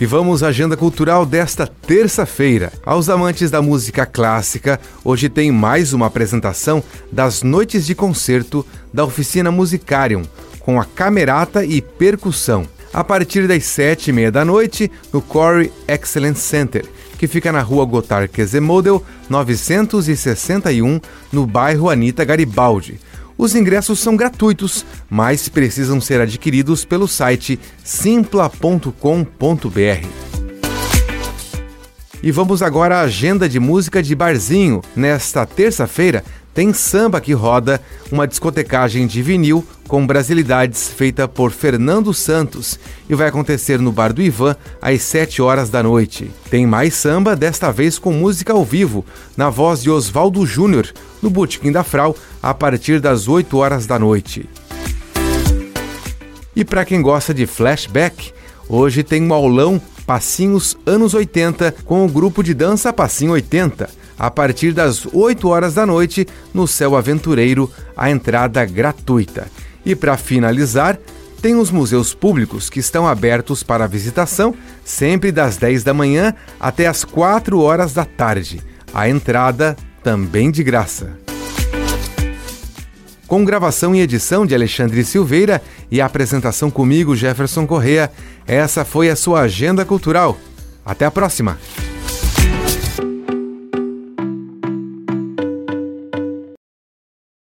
E vamos à agenda cultural desta terça-feira. Aos amantes da música clássica, hoje tem mais uma apresentação das noites de concerto da Oficina Musicarium, com a camerata e percussão, a partir das sete e meia da noite no Corey Excellence Center, que fica na rua Gotthard Quezemodel, 961, no bairro Anita Garibaldi. Os ingressos são gratuitos, mas precisam ser adquiridos pelo site simpla.com.br. E vamos agora à agenda de música de barzinho. Nesta terça-feira tem samba que roda, uma discotecagem de vinil com brasilidades feita por Fernando Santos e vai acontecer no Bar do Ivan às 7 horas da noite. Tem mais samba, desta vez com música ao vivo, na voz de Oswaldo Júnior, no Botequim da Frau, a partir das 8 horas da noite. E para quem gosta de flashback, hoje tem um aulão Passinhos anos 80 com o grupo de dança Passinho 80, a partir das 8 horas da noite no Céu Aventureiro, a entrada gratuita. E para finalizar, tem os museus públicos que estão abertos para visitação sempre das 10 da manhã até as 4 horas da tarde. A entrada também de graça. Com gravação e edição de Alexandre Silveira e a apresentação comigo, Jefferson Correa, essa foi a sua agenda cultural. Até a próxima!